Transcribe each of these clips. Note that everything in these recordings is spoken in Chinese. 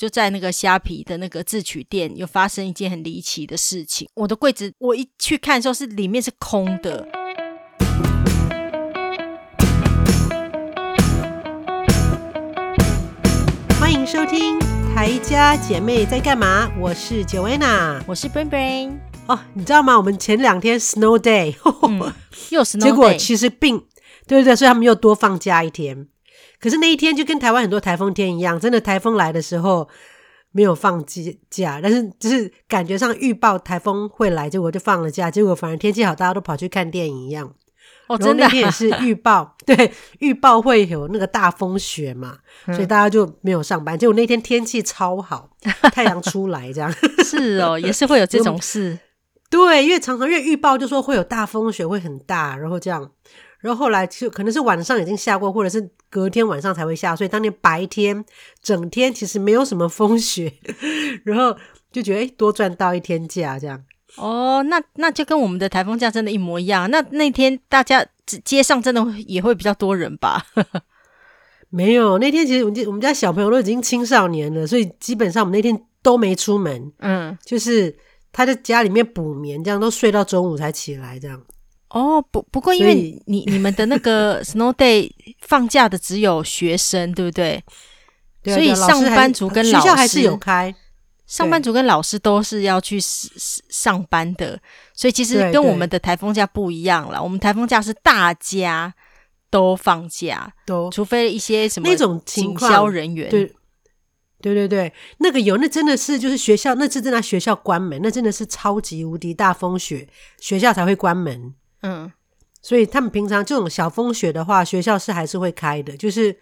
就在那个虾皮的那个自取店，有发生一件很离奇的事情。我的柜子，我一去看的时候，是里面是空的。欢迎收听台家姐妹在干嘛？我是 Joanna，我是 Brain Brain。哦，你知道吗？我们前两天 Snow Day，、嗯、又 Snow Day，结果其实并对对对，所以他们又多放假一天。可是那一天就跟台湾很多台风天一样，真的台风来的时候没有放假，但是就是感觉上预报台风会来，结果就放了假，结果反而天气好，大家都跑去看电影一样。哦，真的，那天也是 预报，对，预报会有那个大风雪嘛，嗯，所以大家就没有上班。结果那天天气超好，太阳出来这样。是哦，也是会有这种事。对，因为常常因为预报就说会有大风雪，会很大，然后这样。然后后来就可能是晚上已经下过，或者是隔天晚上才会下，所以当天白天整天其实没有什么风雪，然后就觉得诶多赚到一天假这样。哦，那那就跟我们的台风假真的一模一样。那那天大家街上真的也会比较多人吧？没有，那天其实我们我们家小朋友都已经青少年了，所以基本上我们那天都没出门。嗯，就是他在家里面补眠，这样都睡到中午才起来这样。哦，不不过，因为你你们的那个 Snow Day 放假的只有学生，对不对？对啊，所以上班族跟老师，学校还是有开，上班族跟老师都是要去上班的，所以其实跟我们的台风假不一样了。我们台风假是大家都放假，都除非一些什么那种警消人员，对对对对，那个有，那真的是就是学校，那次真的学校关门，那真的是超级无敌大风雪，学校才会关门。嗯，所以他们平常这种小风雪的话，学校是还是会开的，就是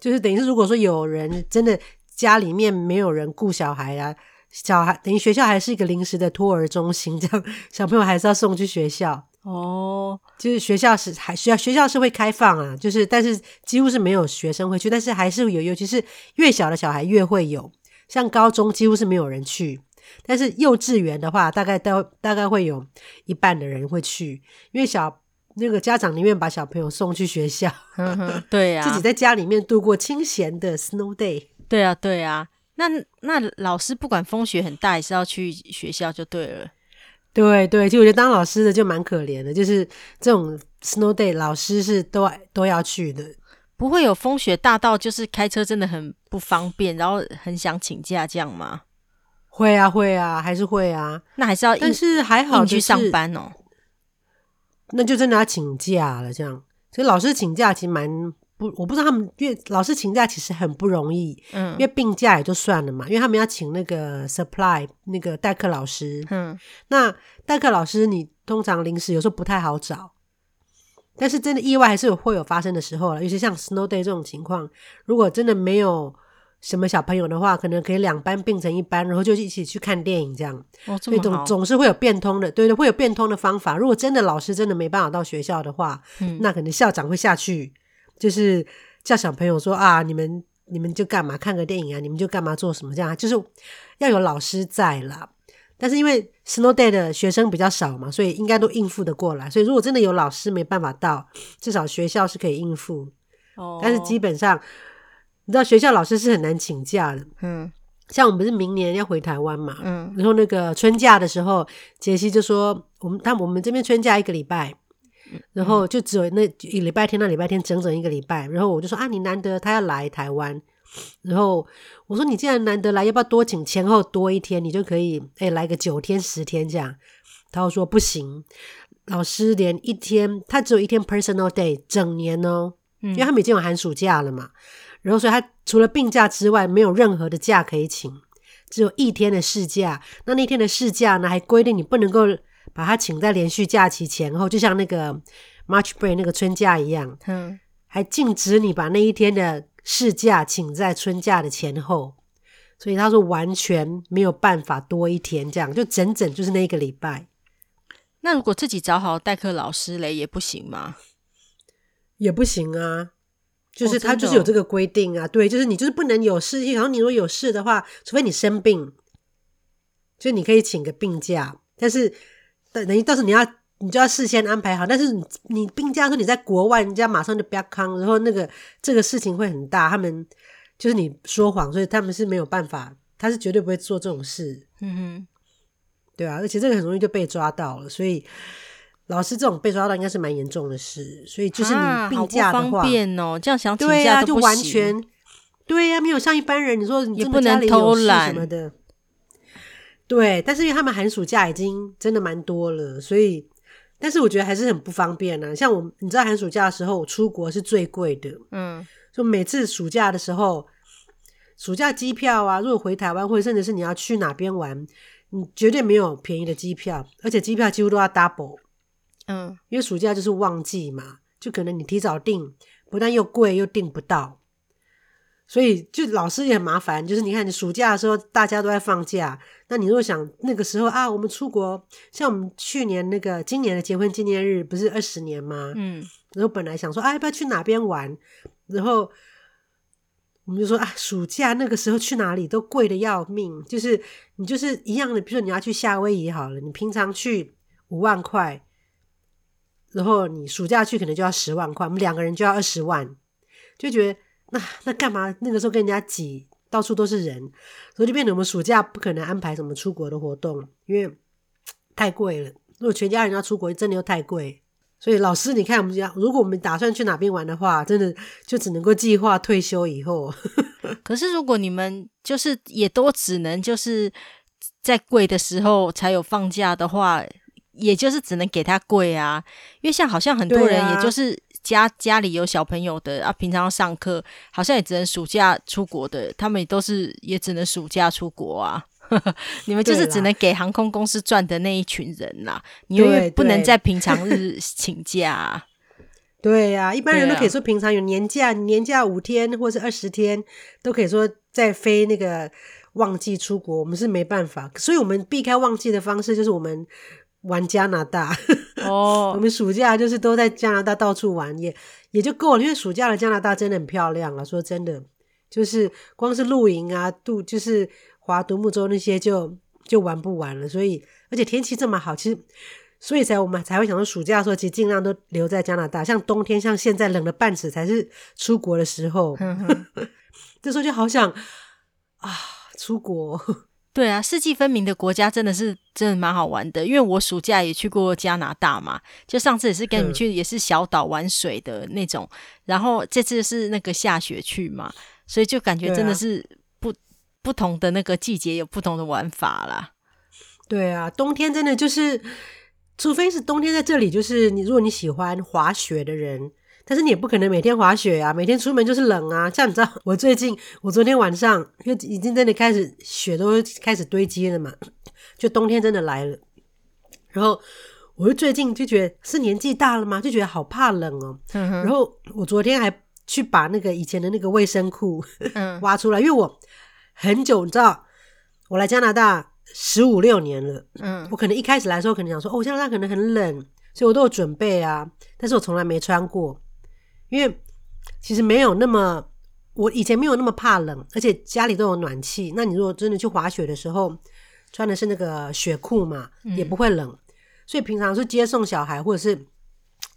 就是等于是如果说有人真的家里面没有人顾小孩啊，小孩等于学校还是一个临时的托儿中心，这样小朋友还是要送去学校哦。就是学校是还学校学校是会开放啊，就是但是几乎是没有学生会去，但是还是有，尤其是越小的小孩越会有，像高中几乎是没有人去。但是幼稚园的话，大概都大概会有一半的人会去，因为小那个家长宁愿把小朋友送去学校，对呀、啊，自己在家里面度过清闲的 Snow Day。对啊，对啊，那那老师不管风雪很大，也是要去学校就对了。对对，就我觉得当老师的就蛮可怜的，就是这种 Snow Day，老师是都都要去的。不会有风雪大到就是开车真的很不方便，然后很想请假这样吗？会啊会啊，还是会啊。那还是要，但是还好去上班哦。那就真的要请假了，这样。所以老师请假其实蛮不，我不知道他们，因为老师请假其实很不容易。嗯。因为病假也就算了嘛，因为他们要请那个 supply 那个代课老师。嗯。那代课老师你通常临时有时候不太好找，但是真的意外还是有会有发生的时候了。尤其像 snow day 这种情况，如果真的没有。什么小朋友的话，可能可以两班并成一班，然后就一起去看电影这样。哦，这么好。所以总总是会有变通的，对对，会有变通的方法。如果真的老师真的没办法到学校的话，嗯，那可能校长会下去，就是叫小朋友说啊，你们你们就干嘛看个电影啊，你们就干嘛做什么这样，就是要有老师在啦。但是因为 Snow Day 的学生比较少嘛，所以应该都应付得过来。所以如果真的有老师没办法到，至少学校是可以应付。哦，但是基本上。你知道学校老师是很难请假的，嗯，像我们不是明年要回台湾嘛，嗯，然后那个春假的时候，杰西就说我们他我们这边春假一个礼拜，然后就只有那一礼拜天那礼拜天整整一个礼拜，然后我就说啊，你难得他要来台湾，然后我说你既然难得来，要不要多请前后多一天，你就可以哎来个九天十天这样，他说不行，老师连一天他只有一天 personal day 整年哦，嗯，因为他们已经有寒暑假了嘛。然后，所以他除了病假之外，没有任何的假可以请，只有一天的事假。那那天的事假呢，还规定你不能够把它请在连续假期前后，就像那个 March Break 那个春假一样。嗯，还禁止你把那一天的事假请在春假的前后。所以他说完全没有办法多一天，这样就整整就是那一个礼拜。那如果自己找好代课老师嘞，也不行吗？也不行啊。就是他就是有这个规定啊，哦，对，就是你就是不能有事情，然后你如果有事的话，除非你生病，就你可以请个病假，但是等等于到时候你要你就要事先安排好，但是你你病假说你在国外，人家马上就不要康，然后那个这个事情会很大，他们就是你说谎，所以他们是没有办法，他是绝对不会做这种事。嗯哼，对啊，而且这个很容易就被抓到了，所以老师这种被抓到应该是蛮严重的事。所以就是你病假的话，啊、方便哦，这样想请假对啊，就完全对呀、啊，没有像一般人，你说你也不能偷懒什么的。对，但是因为他们寒暑假已经真的蛮多了，所以，但是我觉得还是很不方便呢、啊。像我，你知道寒暑假的时候，我出国是最贵的，嗯，就每次暑假的时候，暑假机票啊，如果回台湾或者甚至是你要去哪边玩，你绝对没有便宜的机票，而且机票几乎都要 double，嗯，因为暑假就是旺季嘛，就可能你提早订，不但又贵又订不到。所以，就老师也很麻烦。就是你看，你暑假的时候大家都在放假，那你如果想那个时候啊，我们出国，像我们去年那个今年的结婚纪念日不是二十年吗？嗯，然后本来想说啊，要不要去哪边玩？然后我们就说啊，暑假那个时候去哪里都贵的要命。就是你就是一样的，比如说你要去夏威夷好了，你平常去五万块，然后你暑假去可能就要十万块，我们两个人就要二十万，就觉得。那那干嘛？那个时候跟人家挤，到处都是人，所以就变成我们暑假不可能安排什么出国的活动，因为 太贵了。如果全家人要出国，真的又太贵。所以老师，你看我们讲，如果我们打算去哪边玩的话，真的就只能够计划退休以后。可是如果你们就是也都只能就是在贵的时候才有放假的话，也就是只能给他贵啊。因为像好像很多人也就是。家家里有小朋友的啊，平常要上课，好像也只能暑假出国的，他们也都是也只能暑假出国啊。你们就是只能给航空公司赚的那一群人啦，你因为不能在平 常日请假啊。对呀、啊，一般人都可以说平常有年假，年假五天或是二十天，都可以说在飞那个旺季出国。我们是没办法，所以我们避开旺季的方式就是我们。玩加拿大哦，oh. 我们暑假就是都在加拿大到处玩，也也就够了。因为暑假的加拿大真的很漂亮了，说真的，就是光是露营啊、度就是划独木舟那些就就玩不完了。所以，而且天气这么好，其实所以才我们才会想说，暑假的时候其实尽量都留在加拿大。像冬天，像现在冷了半尺才是出国的时候，这时候就好想啊出国。对啊，四季分明的国家真的是真的蛮好玩的，因为我暑假也去过加拿大嘛，就上次也是跟你们去，也是小岛玩水的那种，嗯、然后这次是那个下雪去嘛，所以就感觉真的是不、啊、不同的那个季节有不同的玩法啦。对啊，冬天真的就是，除非是冬天在这里，就是你如果你喜欢滑雪的人。但是你也不可能每天滑雪啊，每天出门就是冷啊。像你知道，我最近我昨天晚上就已经真的开始雪都开始堆积了嘛，就冬天真的来了。然后我就最近就觉得是年纪大了吗？就觉得好怕冷哦。嗯、哼然后我昨天还去把那个以前的那个卫生裤 挖出来，因为我很久你知道，我来加拿大十五六年了。嗯，我可能一开始来的时候可能想说，哦，加拿大可能很冷，所以我都有准备啊。但是我从来没穿过。因为其实没有那么，我以前没有那么怕冷，而且家里都有暖气。那你如果真的去滑雪的时候，穿的是那个雪裤嘛，也不会冷。嗯、所以平常是接送小孩，或者是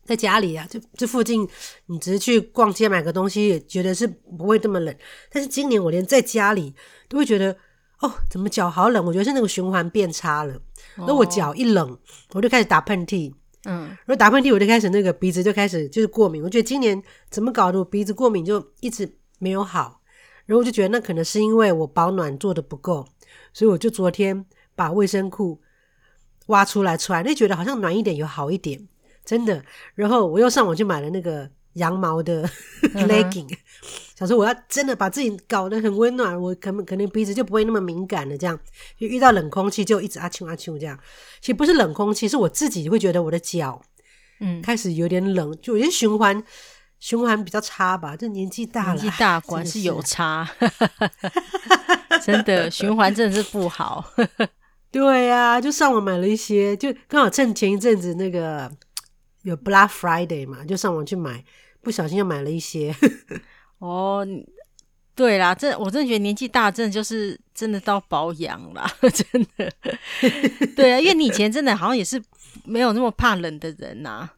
在家里啊，这这附近，你只是去逛街买个东西，也觉得是不会这么冷。但是今年我连在家里都会觉得，哦，怎么脚好冷？我觉得是那个循环变差了。那、哦、我脚一冷，我就开始打喷嚏。嗯，然后打喷嚏，我就开始那个鼻子就开始就是过敏。我觉得今年怎么搞的，我鼻子过敏就一直没有好。然后我就觉得那可能是因为我保暖做的不够，所以我就昨天把卫生裤挖出来穿，那觉得好像暖一点，有好一点，真的。然后我又上网去买了那个羊毛的 legging。嗯想说我要真的把自己搞得很温暖，我可能可能鼻子就不会那么敏感了。这样就遇到冷空气就一直啊啾啊啾这样。其实不是冷空气，是我自己会觉得我的脚嗯开始有点冷，嗯、就有点循环循环比较差吧。这年纪大了，年纪大果然是有差，真的循环真的是不好。对呀、啊，就上网买了一些，就刚好趁前一阵子那个有 Black Friday 嘛，就上网去买，不小心又买了一些。哦，对啦，这我真的觉得年纪大，真的就是真的到保养啦，真的。对啊，因为你以前真的好像也是没有那么怕冷的人呐、啊。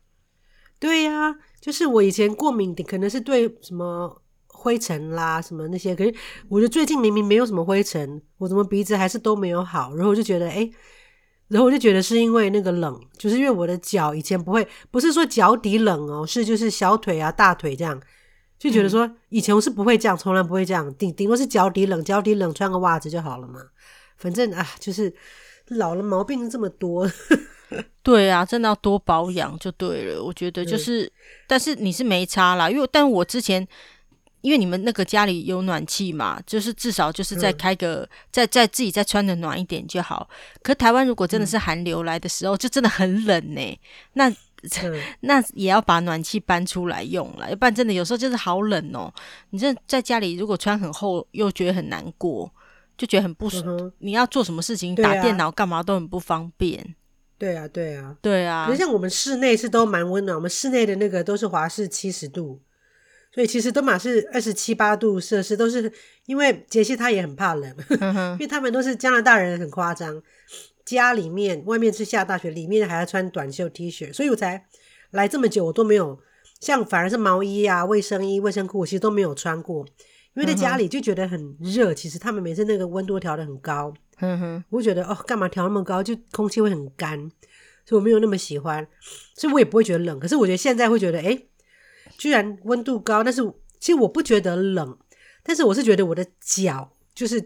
对呀、啊，就是我以前过敏的，可能是对什么灰尘啦什么那些。可是我觉得最近明明没有什么灰尘，我怎么鼻子还是都没有好？然后我就觉得，哎，然后我就觉得是因为那个冷，就是因为我的脚以前不会，不是说脚底冷哦，是就是小腿啊、大腿这样，就觉得说以前我是不会这样，从来不会这样，顶顶多是脚底冷，脚底冷穿个袜子就好了嘛。反正啊，就是老了毛病这么多。对啊，真的要多保养就对了。我觉得就是，嗯、但是你是没差啦，因为但我之前因为你们那个家里有暖气嘛，就是至少就是再开个，嗯、再再自己再穿的暖一点就好。可台湾如果真的是寒流来的时候，嗯、就真的很冷呢、欸。那、嗯、那也要把暖气搬出来用了，要不然真的有时候就是好冷哦。你这在家里如果穿很厚，又觉得很难过，就觉得很不舒你要做什么事情，打电脑干嘛都很不方便。对啊，对啊，对啊。可是像我们室内是都蛮温暖，我们室内的那个都是华氏七十度，所以其实都嘛是二十七八度摄氏，都是因为杰西他也很怕冷，因为他们都是加拿大人，很夸张，家里面外面是下大雪，里面还要穿短袖 T 恤，所以我才来这么久，我都没有像反而是毛衣啊、卫生衣、卫生裤，我其实都没有穿过，因为在家里就觉得很热，其实他们每次那个温度调得很高。嗯哼，我就觉得哦，干嘛调那么高？就空气会很干，所以我没有那么喜欢，所以我也不会觉得冷。可是我觉得现在会觉得，哎，居然温度高，但是其实我不觉得冷，但是我是觉得我的脚就是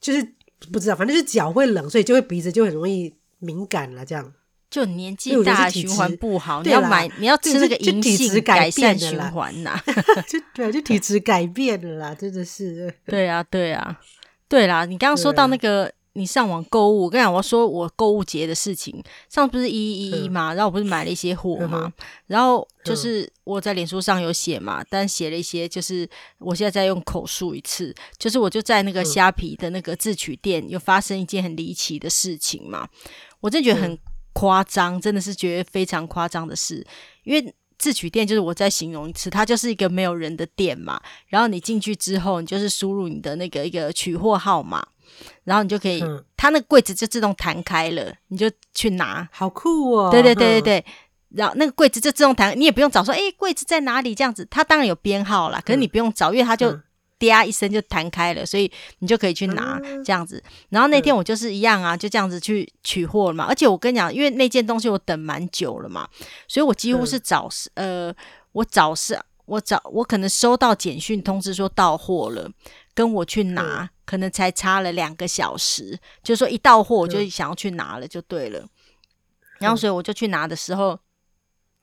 就是不知道，反正就是脚会冷，所以就会鼻子就很容易敏感了。这样就年纪大，循环不好，你要买你要吃那个银杏改善循环呐，就对，就体质改变了啦，真的是。对啊，对啊。对啦，你刚刚说到那个，你上网购物，我跟你讲，我说我购物节的事情，上次不是一一一嘛，然后我不是买了一些货嘛，然后就是我在脸书上有写嘛，但写了一些，就是我现在在用口述一次，就是我就在那个虾皮的那个自取店，有发生一件很离奇的事情嘛，我真的觉得很夸张，真的是觉得非常夸张的事，因为。自取店就是我再形容一次，它就是一个没有人的店嘛。然后你进去之后，你就是输入你的那个一个取货号码，然后你就可以，嗯、它那个柜子就自动弹开了，你就去拿。好酷哦！对对对对对，嗯、然后那个柜子就自动弹，你也不用找说，哎，柜子在哪里？这样子，它当然有编号啦，可是你不用找，因为它就。嗯啪一声就弹开了，所以你就可以去拿这样子。然后那天我就是一样啊，就这样子去取货了嘛。而且我跟你讲，因为那件东西我等蛮久了嘛，所以我几乎是早是呃，我早是我早我可能收到简讯通知说到货了，跟我去拿可能才差了两个小时，就是说一到货我就想要去拿了就对了。然后所以我就去拿的时候。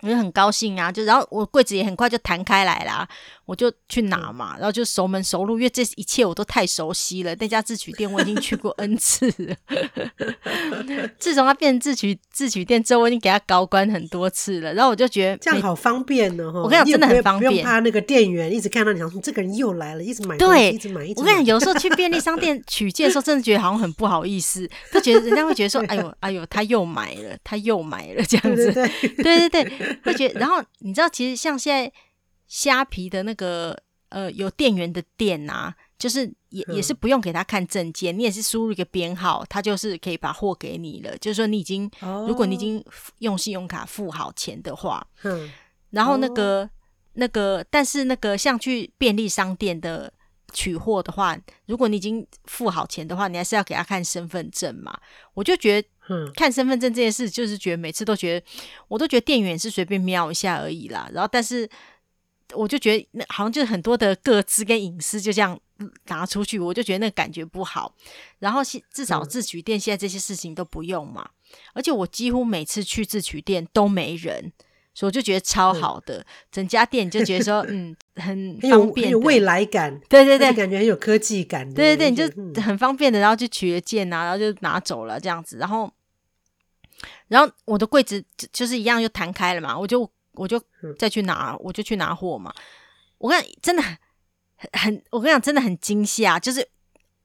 我就很高兴啊，就然后我柜子也很快就弹开来啦，我就去拿嘛，然后就熟门熟路，因为这一切我都太熟悉了。那家自取店我已经去过 N 次了，自从它变成自取自取店之后，我已经给它高官很多次了。然后我就觉得这样好方便呢，我跟你讲，真的很方便，不用怕那个店员一直看到你，想说这个人又来了，一直买，对，一直买，一直买。我跟你讲，有时候去便利商店取件的时候，真的觉得好像很不好意思，就觉得人家会觉得说，哎呦 哎呦，他又买了，他又买了这样子，对对对。会觉得，然后你知道，其实像现在虾皮的那个呃有店员的店啊，就是也也是不用给他看证件，你也是输入一个编号，他就是可以把货给你了。就是说你已经，如果你已经用信用卡付好钱的话，嗯，然后那个那个，但是那个像去便利商店的。取货的话，如果你已经付好钱的话，你还是要给他看身份证嘛。我就觉得，看身份证这件事，就是觉得每次都觉得，我都觉得店员是随便瞄一下而已啦。然后，但是我就觉得，那好像就是很多的个资跟隐私就这样拿出去，我就觉得那感觉不好。然后，至少自取店现在这些事情都不用嘛。而且我几乎每次去自取店都没人。所以我就觉得超好的，嗯、整家店就觉得说，嗯，很方便，很有未来感，对对对，感觉很有科技感，对对对，你就很方便的，然后就取了件啊，然后就拿走了这样子，然后，然后我的柜子就就是一样就弹开了嘛，我就我就再去拿，我就去拿货嘛。我跟你真的很很，我跟你讲真的很惊吓，就是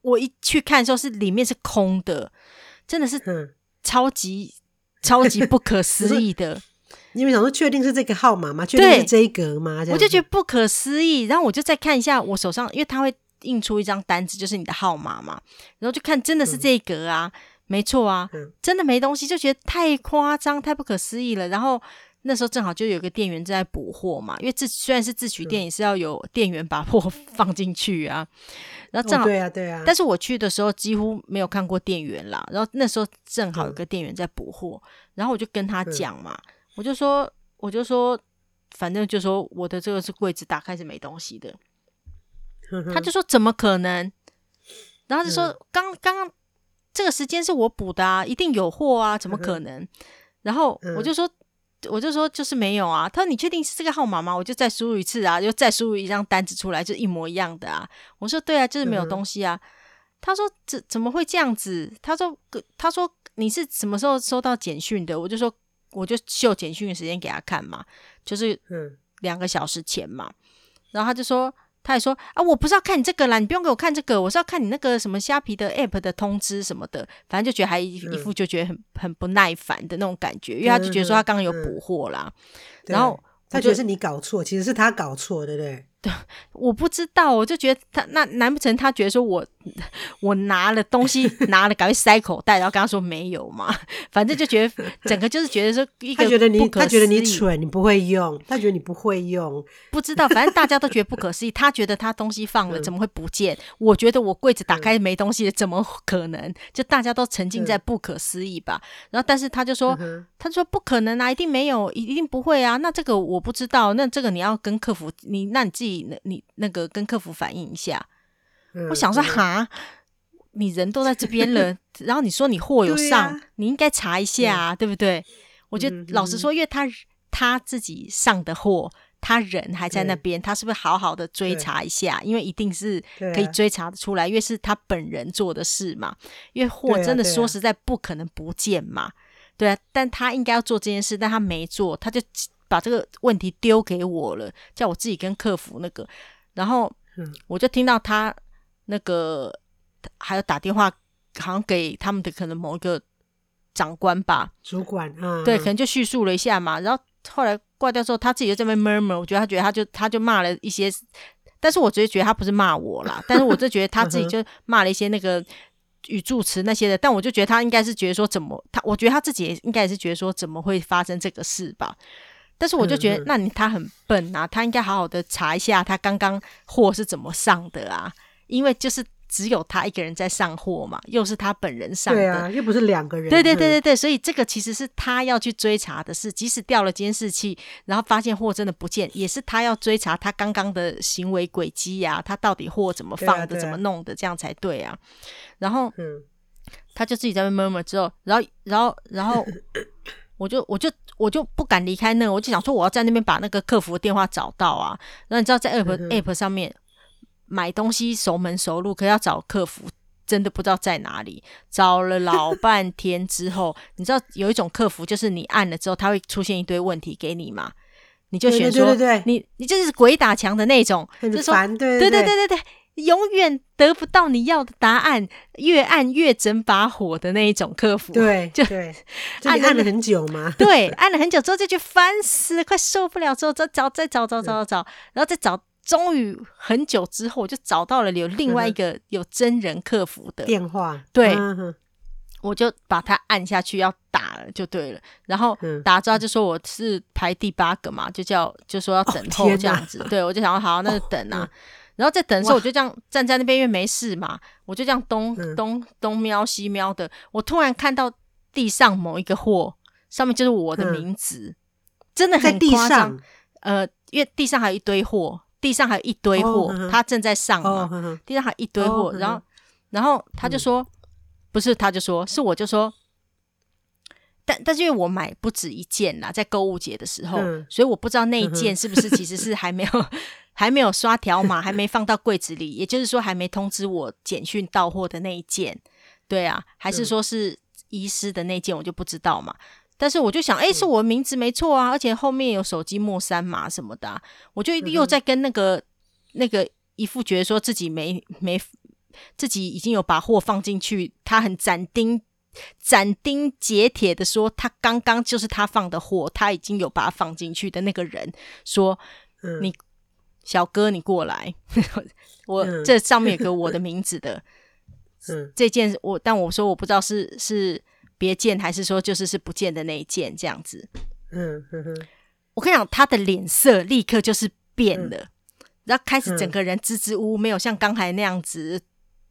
我一去看的时候是里面是空的，真的是超级、嗯、超级不可思议的。因为想说，确定是这个号码吗？确定是这一格吗？我就觉得不可思议。然后我就再看一下我手上，因为他会印出一张单子，就是你的号码嘛。然后就看，真的是这一格啊，嗯、没错啊，嗯、真的没东西，就觉得太夸张、太不可思议了。然后那时候正好就有个店员在补货嘛，因为自虽然是自取店，也是要有店员把货 放进去啊。然后正好、哦、对啊对啊，但是我去的时候几乎没有看过店员啦。然后那时候正好有个店员在补货，然后我就跟他讲嘛，我就说我就说，反正就说我的这个是柜子打开是没东西的。他就说怎么可能？然后就说刚刚刚这个时间是我补的啊，一定有货啊，怎么可能？然后我就说。我就说就是没有啊，他说你确定是这个号码吗？我就再输入一次啊，就再输入一张单子出来，就一模一样的啊。我说对啊，就是没有东西啊。嗯、他说怎怎么会这样子？他说他说你是什么时候收到简讯的？我就说我就秀简讯的时间给他看嘛，就是两个小时前嘛。然后他就说。他也说啊，我不是要看你这个啦，你不用给我看这个，我是要看你那个什么虾皮的 app 的通知什么的，反正就觉得还一副就觉得很很不耐烦的那种感觉，因为他就觉得说他刚刚有补货啦，然后他觉得是你搞错，其实是他搞错，对不对？对，我不知道，我就觉得他那难不成他觉得说我 我拿了东西 拿了赶快塞口袋，然后跟他说没有嘛？反正就觉得整个就是觉得说一个他觉得你他觉得你蠢，你不会用，他觉得你不会用，不知道，反正大家都觉得不可思议。他觉得他东西放了怎么会不见？嗯、我觉得我柜子打开没东西，怎么可能？就大家都沉浸在不可思议吧。然后但是他就说，嗯、他说不可能啊，一定没有，一定不会啊。那这个我不知道，那这个你要跟客服，你那你自己。那你那个跟客服反映一下，嗯、我想说哈，你人都在这边了，然后你说你货有上，啊、你应该查一下，啊，对，对不对？我觉得老实说，因为他他自己上的货，他人还在那边，他是不是好好的追查一下？因为一定是可以追查的出来，因为是他本人做的事嘛。因为货真的说实在不可能不见嘛，对啊。但他应该要做这件事，但他没做，他就。把这个问题丢给我了，叫我自己跟客服那个，然后我就听到他那个还有打电话，好像给他们的可能某一个长官吧，主管，啊，对，可能就叙述了一下嘛，然后后来挂掉之后，他自己就在那边 murmur，我觉得他觉得他就他就骂了一些，但是我直接觉得他不是骂我啦，但是我就觉得他自己就骂了一些那个语助词那些的，但我就觉得他应该是觉得说怎么他，我觉得他自己也应该也是觉得说怎么会发生这个事吧。但是我就觉得，那你他很笨啊，他应该好好的查一下他刚刚货是怎么上的啊，因为就是只有他一个人在上货嘛，又是他本人上的，对啊，又不是两个人，对对对对对，所以这个其实是他要去追查的事，即使调了监视器，然后发现货真的不见，也是他要追查他刚刚的行为轨迹呀，他到底货怎么放的，对啊对啊，怎么弄的，这样才对啊。然后，嗯，他就自己在那 murmur 之后，然后，然后，然后。我就我就我就不敢离开那，我就想说我要在那边把那个客服的电话找到啊。然后你知道在 app、嗯、app 上面买东西熟门熟路，可要找客服真的不知道在哪里。找了老半天之后，你知道有一种客服就是你按了之后，它会出现一堆问题给你嘛？你就选说，对对对对你你就是鬼打墙的那种，很烦，就说对对对对对对。永远得不到你要的答案，越按越整把火的那一种客服，对，就对，按按了很久嘛？对，按了很久之后就觉得烦死了，快受不了，之后再找再找找找找找，然后再找，终于很久之后我就找到了有另外一个有真人客服的电话，对，我就把它按下去要打了就对了，然后打之后就说我是排第八个嘛，就叫就说要等候这样子，对我就想说好，那就等啊。然后在等的时候，我就这样站在那边，因为没事嘛，我就这样东东东瞄西瞄的。我突然看到地上某一个货，上面就是我的名字，真的很夸张。呃，因为地上还有一堆货，地上还有一堆货，他正在上嘛，地上还有一堆货。然后，然后他就说，不是，他就说是我就说，但但是因为我买不止一件啦，在购物节的时候，所以我不知道那一件是不是其实是还没有。还没有刷条码，还没放到柜子里，也就是说还没通知我简讯到货的那一件，对啊，还是说是遗失的那件，我就不知道嘛。但是我就想，哎，是我名字没错啊，而且后面有手机末三码什么的啊，我就又在跟那个那个一副觉得说自己没没自己已经有把货放进去，他很斩钉斩钉截铁的说，他刚刚就是他放的货，他已经有把它放进去的那个人说，你。小哥，你过来，我、嗯、这上面有个我的 名字的，嗯，这件我，但我说我不知道是是别见还是说就是是不见的那一件这样子，嗯哼哼，我跟你讲，他的脸色立刻就是变了，嗯、然后开始整个人支支吾吾，没有像刚才那样子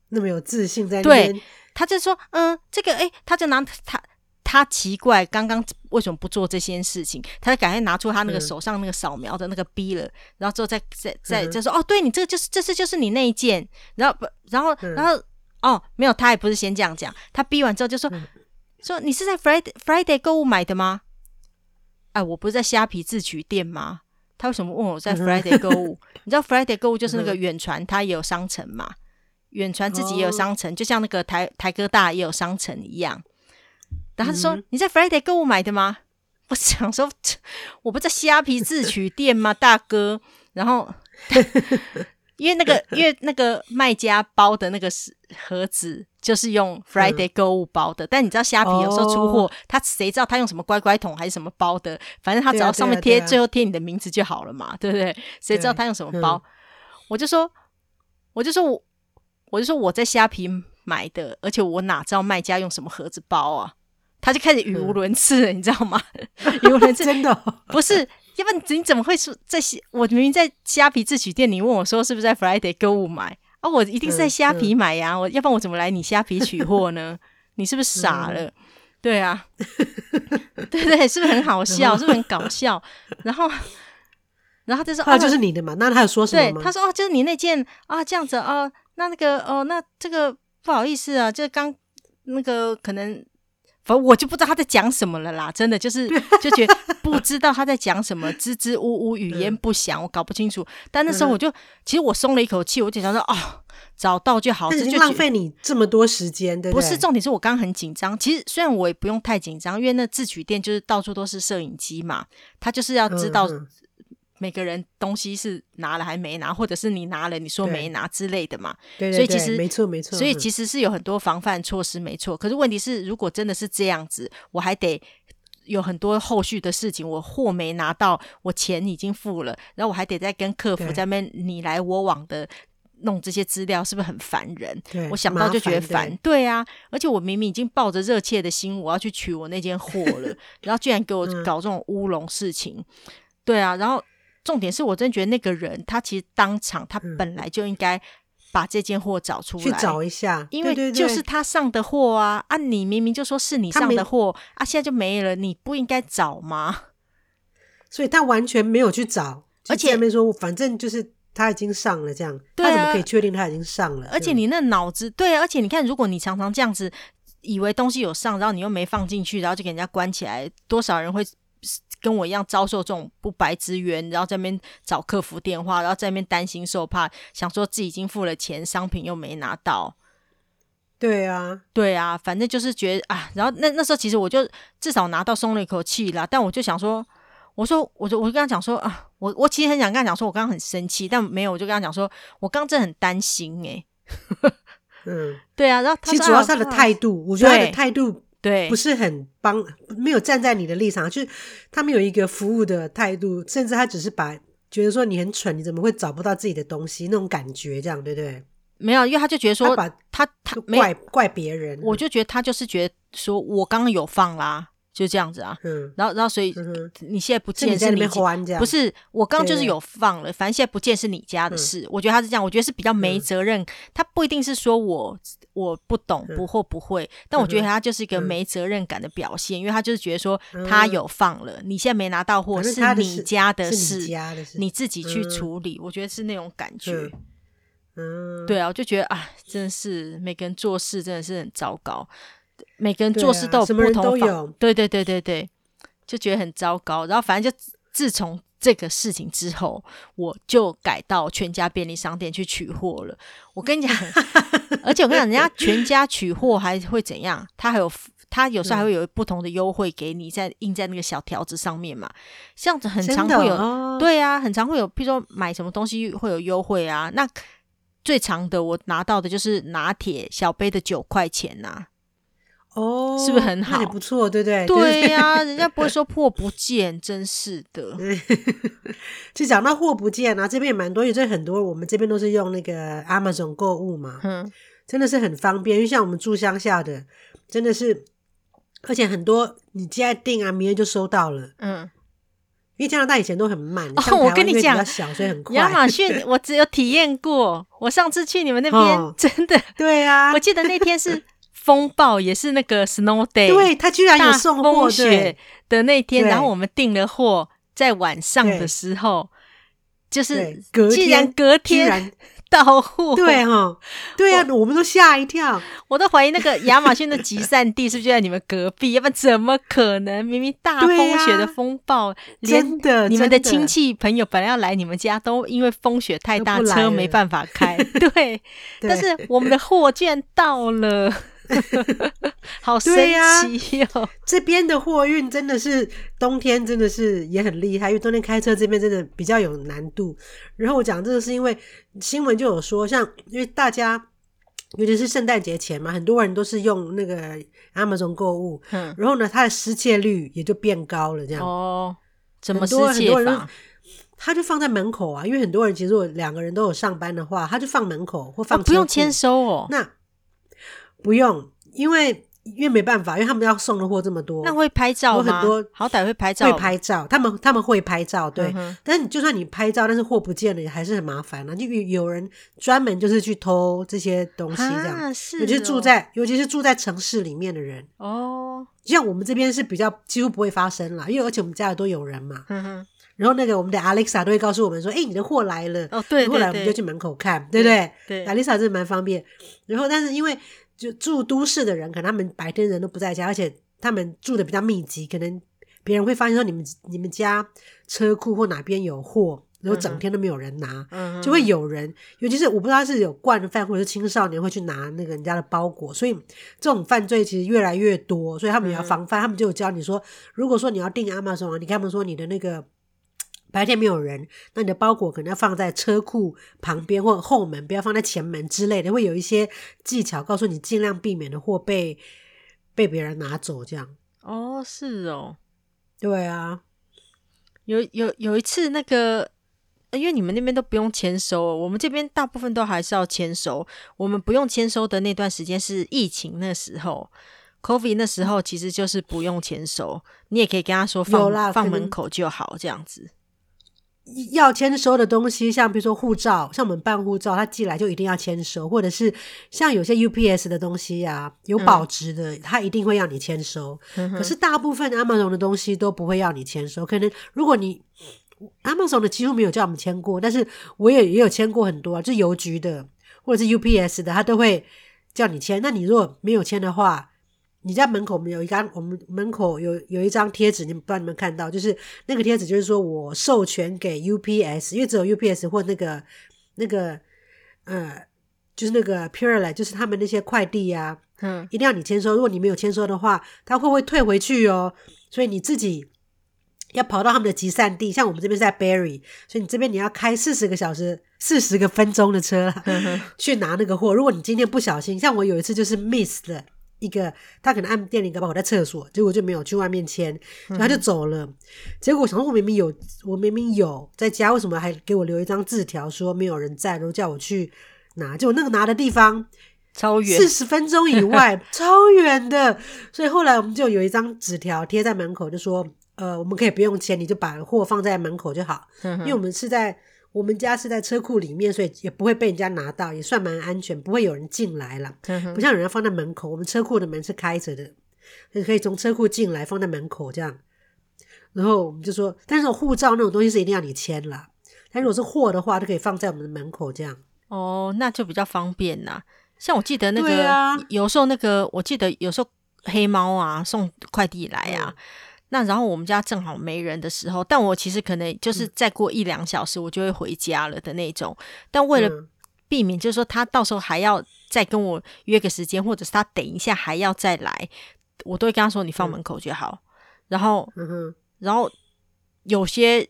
那么有自信在那。对，他就说，嗯，这个，哎，他就拿他。他奇怪，刚刚为什么不做这些事情？他就赶快拿出他那个手上那个扫描的那个 B 了，嗯、然后之后再再再就说：“哦，对你这个就是这次就是你那一件。”然后不，然后然后哦，没有，他也不是先这样讲。他逼完之后就说：“嗯、说你是在 Friday Friday 购物买的吗？”哎，我不是在虾皮自取店吗？他为什么问我在 Friday 购物？嗯、你知道 Friday 购物就是那个远传，它也有商城嘛？远传自己也有商城，哦、就像那个台台哥大也有商城一样。然后他就说：“你在 Friday 购物买的吗？”我想说：“ 我不在虾皮自取店吗，大哥？”然后 因为那个 因为那个卖家包的那个盒子就是用 Friday 购物包的，嗯、但你知道虾皮有时候出货，他谁知道他用什么乖乖桶还是什么包的？反正他只要上面贴最后贴你的名字就好了嘛，对不对？谁知道他用什么包？我就说，我就说我我就说我在虾皮买的，而且我哪知道卖家用什么盒子包啊？他就开始语无伦次了，嗯、你知道吗？语无伦次，真的不是？要不然你怎么会说在虾？我明明在虾皮自取店，你问我说是不是在 Friday 购物买啊？我一定是在虾皮买呀、我要不然我怎么来你虾皮取货呢？你是不是傻了？嗯、对啊，对对，是不是很好笑？是不是很搞笑？然后，然后他就说：“啊，就是你的嘛。”那他有说什么吗？对，他说：“哦，就是你那件啊，这样子哦，那那个哦，那这个不好意思啊，就刚那个可能。”反正我就不知道他在讲什么了啦，真的就是就觉得不知道他在讲什么，支支吾吾，语言不详，我搞不清楚。但那时候我就，其实我松了一口气，我就想说，哦，找到就好，这就浪费你这么多时间，对不对？不是重点，是我刚刚很紧张。其实虽然我也不用太紧张，因为那自取店就是到处都是摄影机嘛，他就是要知道。每个人东西是拿了还没拿，或者是你拿了你说没拿之类的嘛？对，所以其实没错没错，所以其实是有很多防范措施，没错。可是问题是，如果真的是这样子，我还得有很多后续的事情。我货没拿到，我钱已经付了，然后我还得再跟客服在那边你来我往的弄这些资料，是不是很烦人？对，我想到就觉得烦。对啊，而且我明明已经抱着热切的心，我要去取我那件货了，然后居然给我搞这种乌龙事情。嗯、对啊，然后。重点是我真觉得那个人，他其实当场他本来就应该把这件货找出来，去找一下，因为就是他上的货啊啊！你明明就说是你上的货啊，现在就没了，你不应该找吗？所以他完全没有去找，而且没说，反正就是他已经上了，这样他怎么可以确定他已经上了？而且你那脑子对啊，而且你看，如果你常常这样子以为东西有上，然后你又没放进去，然后就给人家关起来，多少人会？跟我一样遭受这种不白之冤，然后在那边找客服电话，然后在那边担心受怕，想说自己已经付了钱，商品又没拿到。对啊，对啊，反正就是觉得啊，然后那那时候其实我就至少拿到松了一口气啦。但我就想说，我说，我就我就跟他讲说啊，我我其实很想跟他讲说，我刚刚很生气，但没有，我就跟他讲说，我刚刚真的很担心哎、欸。嗯，对啊，然后他其实主要是他的态度，我觉得他的态度。对，不是很帮，没有站在你的立场，就是他们有一个服务的态度，甚至他只是把觉得说你很蠢，你怎么会找不到自己的东西那种感觉，这样对不对？没有，因为他就觉得说他把他他怪怪别人，我就觉得他就是觉得说我刚刚有放啦。就这样子啊，嗯，然后，然后，所以你现在不见是你不是我刚就是有放了，反正现在不见是你家的事。我觉得他是这样，我觉得是比较没责任。他不一定是说我我不懂不或不会，但我觉得他就是一个没责任感的表现，因为他就是觉得说他有放了，你现在没拿到货是你家的事，你自己去处理。我觉得是那种感觉，嗯，对啊，我就觉得啊，真的是每个人做事真的是很糟糕。每个人做事都有不同方，对对对对对，就觉得很糟糕。然后反正就自从这个事情之后，我就改到全家便利商店去取货了。我跟你讲，而且我跟你讲，人家全家取货还会怎样？他还有他有时候还会有不同的优惠给你，在印在那个小条子上面嘛。这样子很常会有，哦、对啊，很常会有，譬如说买什么东西会有优惠啊。那最长的我拿到的就是拿铁小杯的九块钱呐、啊。哦，是不是很好？也不错，对不对？对呀、啊，人家不会说货不见，真是的。就讲到货不见啊，这边也蛮多，因为这很多我们这边都是用那个 Amazon 购物嘛，嗯，真的是很方便。因为像我们住乡下的，真的是而且很多你现在订啊，明天就收到了。嗯。因为加拿大以前都很慢，哦，我跟你讲，小，所以很快。亚马逊 我只有体验过，我上次去你们那边，哦，真的，对啊，我记得那天是风暴，也是那个 snow day，对，他居然有送货雪的那天，然后我们订了货，在晚上的时候，就是既然隔天。到货对哈，对啊，我们都吓一跳，我都怀疑那个亚马逊的集散地是不是就在你们隔壁？要不然怎么可能？明明大风雪的风暴，真的，你们的亲戚朋友本来要来你们家，都因为风雪太大，车没办法开。对，但是我们的货居然到了。好神奇哟、哦！这边的货运真的是冬天真的是也很厉害，因为冬天开车这边真的比较有难度。然后我讲这个是因为新闻就有说，像因为大家尤其是圣诞节前嘛，很多人都是用那个 Amazon 购物，嗯，然后呢，它的失窃率也就变高了。这样哦，怎么失窃法？他就放在门口啊，因为很多人其实我两个人都有上班的话，他就放门口或放、哦、不用签收哦。那不用，因为因为没办法，因为他们要送的货这么多，那会拍照吗？很多好歹会拍照，会拍照，他们他们会拍照，对。嗯、但是就算你拍照，但是货不见了，也还是很麻烦啊。就有人专门就是去偷这些东西，这样，是、哦，尤其是住在尤其是住在城市里面的人哦。像我们这边是比较几乎不会发生啦，因为而且我们家里都有人嘛。嗯哼。然后那个我们的 Alexa 都会告诉我们说：“哎，你的货来了。”哦，对。后来我们就去门口看，对不对？对。Alexa 真的蛮方便。然后，但是因为就住都市的人，可能他们白天人都不在家，而且他们住的比较密集，可能别人会发现说你们你们家车库或哪边有货，然后整天都没有人拿，嗯、就会有人，尤其是我不知道是有惯犯或者是青少年会去拿那个人家的包裹，所以这种犯罪其实越来越多，所以他们也要防范。嗯、他们就有教你说，如果说你要订 Amazon，你跟他们说你的那个。白天没有人，那你的包裹可能要放在车库旁边或后门，不要放在前门之类的。会有一些技巧告诉你，尽量避免的货被被别人拿走。这样哦，是哦，对啊。有有有一次，那个因为你们那边都不用签收，我们这边大部分都还是要签收。我们不用签收的那段时间是疫情那时候，COVID 那时候其实就是不用签收，你也可以跟他说放放门口就好，这样子。要签收的东西，像比如说护照，像我们办护照，他寄来就一定要签收，或者是像有些 UPS 的东西呀、啊，有保值的，他、嗯、一定会要你签收。嗯、可是大部分 Amazon 的东西都不会要你签收，可能如果你 Amazon 的几乎没有叫我们签过，但是我也也有签过很多啊，就邮局的或者是 UPS 的，他都会叫你签。那你如果没有签的话，你在门口，我们有一张，我们门口有有一张贴纸，你们不知道你们看到，就是那个贴纸，就是说我授权给 UPS，因为只有 UPS 或那个那个呃，就是那个 Purolite，就是他们那些快递呀、啊，嗯，一定要你签收。如果你没有签收的话，他会不会退回去哦？所以你自己要跑到他们的集散地，像我们这边是在 Barrie，所以你这边你要开四十个小时、四十个分钟的车 去拿那个货。如果你今天不小心，像我有一次就是 miss 了。一个他可能按电铃杆，把我在厕所，结果就没有去外面签，然后他就走了。嗯、结果我想说，我明明有，我明明有在家，为什么还给我留一张字条说没有人在，然后叫我去拿？结果那个拿的地方超远，四十分钟以外，超远的。所以后来我们就有一张纸条贴在门口，就说呃，我们可以不用签，你就把货放在门口就好，嗯、因为我们是在。我们家是在车库里面，所以也不会被人家拿到，也算蛮安全，不会有人进来了。不像有人放在门口，我们车库的门是开着的，可以从车库进来，放在门口这样。然后我们就说，但是护照那种东西是一定要你签了。但如果是货的话，就可以放在我们的门口这样。哦，那就比较方便啦。像我记得那个，啊、有时候那个，我记得有时候黑猫啊送快递来啊。嗯那然后我们家正好没人的时候，但我其实可能就是再过一两小时我就会回家了的那种。嗯、但为了避免，就是说他到时候还要再跟我约个时间，或者是他等一下还要再来，我都会跟他说你放门口就好。嗯、然后，嗯、然后有些。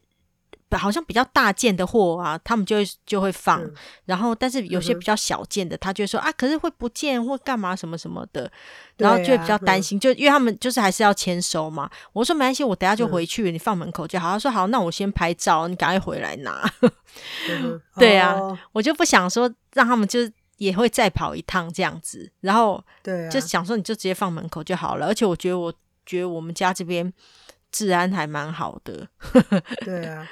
好像比较大件的货啊，他们就会就会放，嗯、然后但是有些比较小件的，他就会说啊，可是会不见或干嘛什么什么的，然后就会比较担心，啊、就因为他们就是还是要签收嘛。我说没关系，我等下就回去，嗯、你放门口就好。他说好，那我先拍照，你赶快回来拿。嗯、对啊，哦、我就不想说让他们就是也会再跑一趟这样子，然后对，就想说你就直接放门口就好了。而且我觉得，我觉得我们家这边治安还蛮好的。对啊，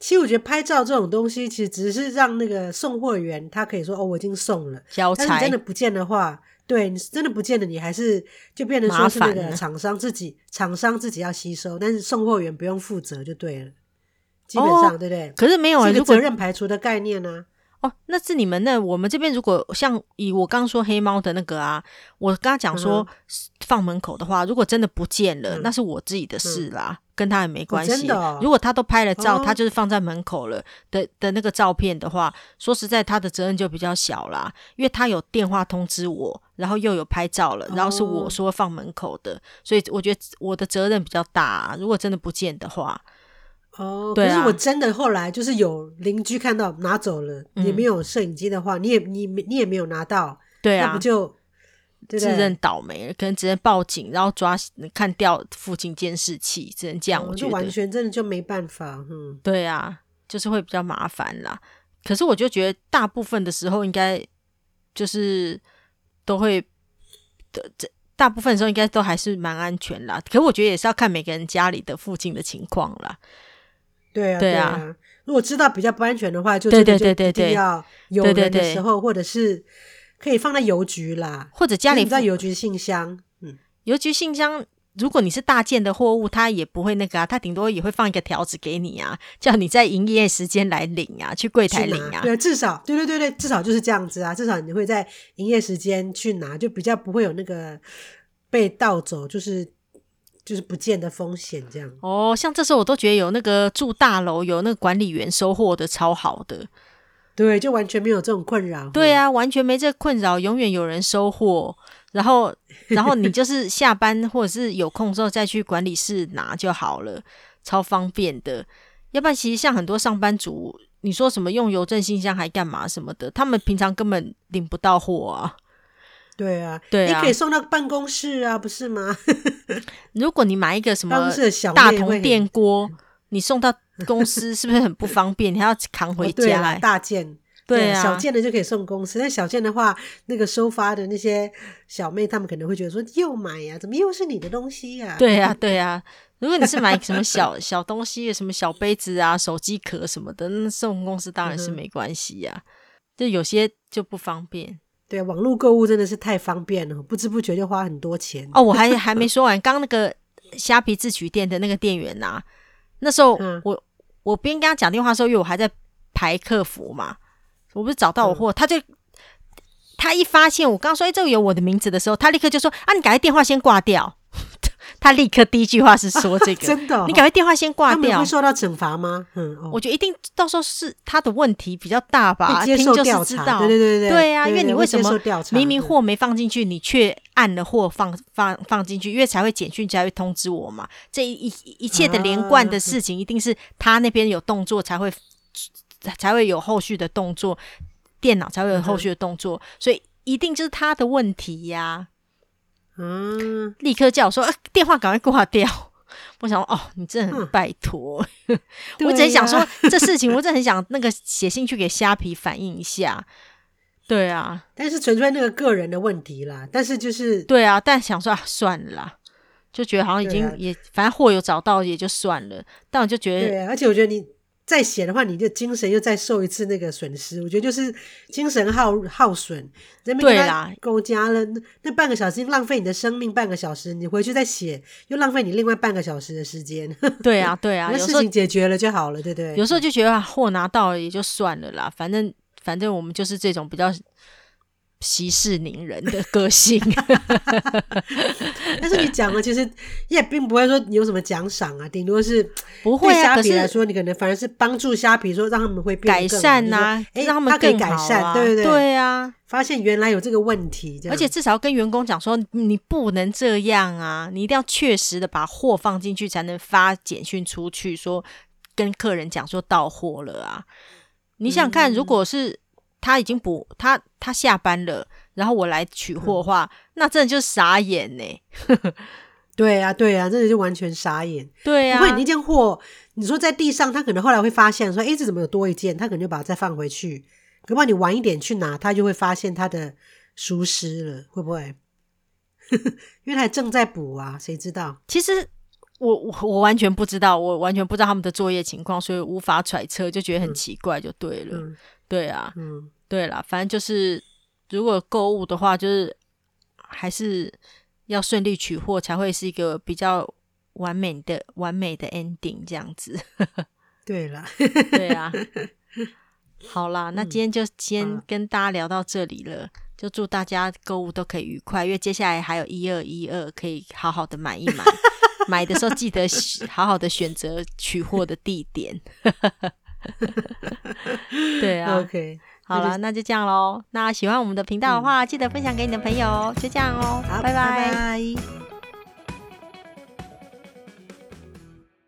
其实我觉得拍照这种东西，其实只是让那个送货员他可以说哦，我已经送了。交。但是你真的不见的话，对你真的不见了，你还是就变成说是那个厂商自己，厂商自己要吸收，但是送货员不用负责就对了。基本上、哦、对不对？可是没有啊，这个责任排除的概念呢、啊？哦，那是你们那我们这边如果像以我刚刚说黑猫的那个啊，我跟他讲说放门口的话，嗯、如果真的不见了、嗯，那是我自己的事啦，嗯、跟他也没关系。如果他都拍了照、哦，他就是放在门口了的的那个照片的话，说实在，他的责任就比较小啦，因为他有电话通知我，然后又有拍照了，然后是我说放门口的，哦、所以我觉得我的责任比较大、啊。如果真的不见的话。哦，可是我真的后来就是有邻居看到拿走了，嗯、也没有摄影机的话，你也你你也没有拿到，对啊，那不就自认倒霉了？可能只能报警，然后抓看掉附近监视器，只能这样。我觉得、哦、完全真的就没办法，嗯，对啊，就是会比较麻烦啦。可是我就觉得大部分的时候应该就是都会的，这大部分的时候应该都还是蛮安全啦。可是我觉得也是要看每个人家里的附近的情况啦。对啊，对啊。如果知道比较不安全的话，就对对对对，一定要有人的时候，对对对对，或者是可以放在邮局啦，或者家里在邮局信箱。嗯，邮局信箱，如果你是大件的货物，他也不会那个啊，他顶多也会放一个条子给你啊，叫你在营业时间来领啊，去柜台领啊。对，至少对对对对，至少就是这样子啊，至少你会在营业时间去拿，就比较不会有那个被盗走，就是。就是不见的风险，这样哦。像这时候我都觉得有那个住大楼有那个管理员收货的超好的，对，就完全没有这种困扰。对啊，完全没这困扰，永远有人收货。然后，然后你就是下班或者是有空之后再去管理室拿就好了，超方便的。要不然，其实像很多上班族，你说什么用邮政信箱还干嘛什么的，他们平常根本领不到货啊。对啊，对啊，你可以送到办公室啊，不是吗？如果你买一个什么大铜电锅，你送到公司 是不是很不方便？你还要扛回家大件，对啊，小件的就可以送公司。但小件的话，那个收发的那些小妹，他们可能会觉得说，又买呀、啊，怎么又是你的东西呀、啊？对啊，对啊。如果你是买什么小小东西，什么小杯子啊、手机壳什么的，那送公司当然是没关系呀、啊。就有些就不方便。对，网络购物真的是太方便了，不知不觉就花很多钱。哦，我还还没说完，刚那个虾皮自取店的那个店员呐、啊，那时候我、嗯、我边跟他讲电话的时候，因为我还在排客服嘛，我不是找到我货、嗯，他就他一发现我刚刚说哎，这个有我的名字的时候，他立刻就说啊，你赶快电话先挂掉。他立刻第一句话是说：“这个、啊、真的、哦，你赶快电话先挂掉。”会受到惩罚吗？嗯、哦，我觉得一定到时候是他的问题比较大吧。接受调查，对对对对，对呀，因为你为什么明明货没放进去，你却按了货放放放进去？因为才会简讯才会通知我嘛。这一一切的连贯的事情，一定是他那边有动作才会、啊、才会有后续的动作，电脑才会有后续的动作，嗯、所以一定就是他的问题呀。嗯，立刻叫我说：“呃、电话赶快挂掉。”我想：“哦，你真的很拜托。嗯”我只是想说这事情，我真的很想那个写信去给虾皮反映一下。对啊，但是纯粹那个个人的问题啦。但是就是对啊，但想说啊，算了啦，就觉得好像已经也、啊、反正货有找到也就算了。但我就觉得，对、啊，而且我觉得你。再写的话，你的精神又再受一次那个损失，我觉得就是精神耗耗损。对啦，够加了那那半个小时，浪费你的生命半个小时，你回去再写，又浪费你另外半个小时的时间。对啊，对啊，那事情解决了就好了，对不对？有时候就觉得货拿到了也就算了啦，反正反正我们就是这种比较。息事宁人的个性，但是你讲了，其实也并不会说你有什么奖赏啊，顶多是不会啊。虾皮来说，你可能反而是帮助虾皮，说让他们会变改善呐、啊，哎、欸，让他们更改善，啊、对不对？对啊，发现原来有这个问题，而且至少要跟员工讲说，你不能这样啊，你一定要确实的把货放进去，才能发简讯出去，说跟客人讲说到货了啊。你想看，如果是。嗯他已经不，他他下班了，然后我来取货的话，嗯、那真的就傻眼呢。对啊，对啊，真的就完全傻眼。对啊，不会，你那件货，你说在地上，他可能后来会发现说，哎，这怎么有多一件？他可能就把它再放回去，可不你晚一点去拿，他就会发现他的疏失了，会不会？因为他还正在补啊，谁知道？其实我我我完全不知道，我完全不知道他们的作业情况，所以无法揣测，就觉得很奇怪，就对了。嗯、对啊，嗯，对啦，反正就是如果购物的话，就是还是要顺利取货，才会是一个比较完美的完美的 ending 这样子。对啦，对啊，好啦，那今天就先跟大家聊到这里了。就祝大家购物都可以愉快，因为接下来还有一二一二可以好好的买一买。买的时候记得好好的选择取货的地点。对啊，OK，好了，那就这样喽。那喜欢我们的频道的话，嗯、记得分享给你的朋友。就这样哦，好，拜拜。拜拜。